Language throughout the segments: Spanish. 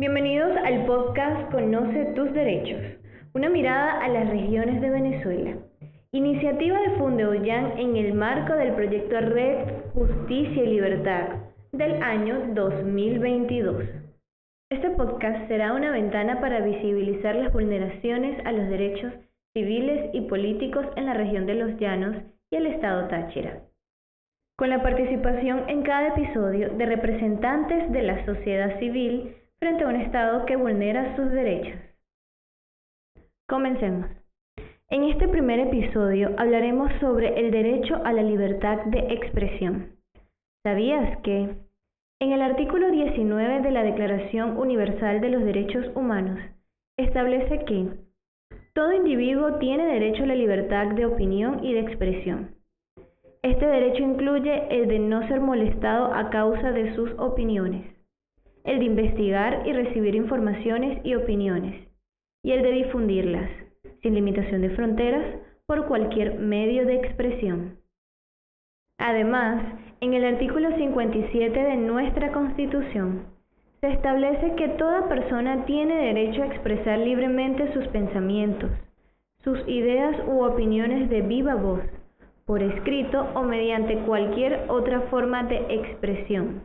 Bienvenidos al podcast Conoce tus derechos, una mirada a las regiones de Venezuela. Iniciativa de Fundeoyan en el marco del proyecto Red Justicia y Libertad del año 2022. Este podcast será una ventana para visibilizar las vulneraciones a los derechos civiles y políticos en la región de los Llanos y el estado Táchira con la participación en cada episodio de representantes de la sociedad civil frente a un Estado que vulnera sus derechos. Comencemos. En este primer episodio hablaremos sobre el derecho a la libertad de expresión. ¿Sabías que en el artículo 19 de la Declaración Universal de los Derechos Humanos establece que todo individuo tiene derecho a la libertad de opinión y de expresión? Este derecho incluye el de no ser molestado a causa de sus opiniones, el de investigar y recibir informaciones y opiniones, y el de difundirlas, sin limitación de fronteras, por cualquier medio de expresión. Además, en el artículo 57 de nuestra Constitución, se establece que toda persona tiene derecho a expresar libremente sus pensamientos, sus ideas u opiniones de viva voz por escrito o mediante cualquier otra forma de expresión,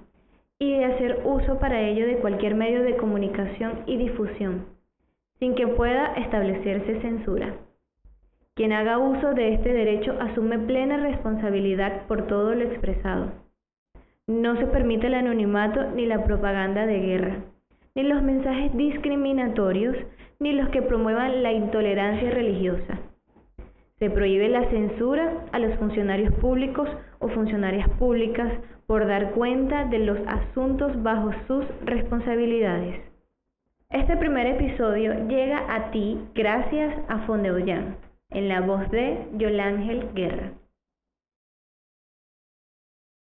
y hacer uso para ello de cualquier medio de comunicación y difusión, sin que pueda establecerse censura. Quien haga uso de este derecho asume plena responsabilidad por todo lo expresado. No se permite el anonimato ni la propaganda de guerra, ni los mensajes discriminatorios, ni los que promuevan la intolerancia religiosa se prohíbe la censura a los funcionarios públicos o funcionarias públicas por dar cuenta de los asuntos bajo sus responsabilidades. Este primer episodio llega a ti gracias a Fondeoyan, en la voz de Yolángel Guerra.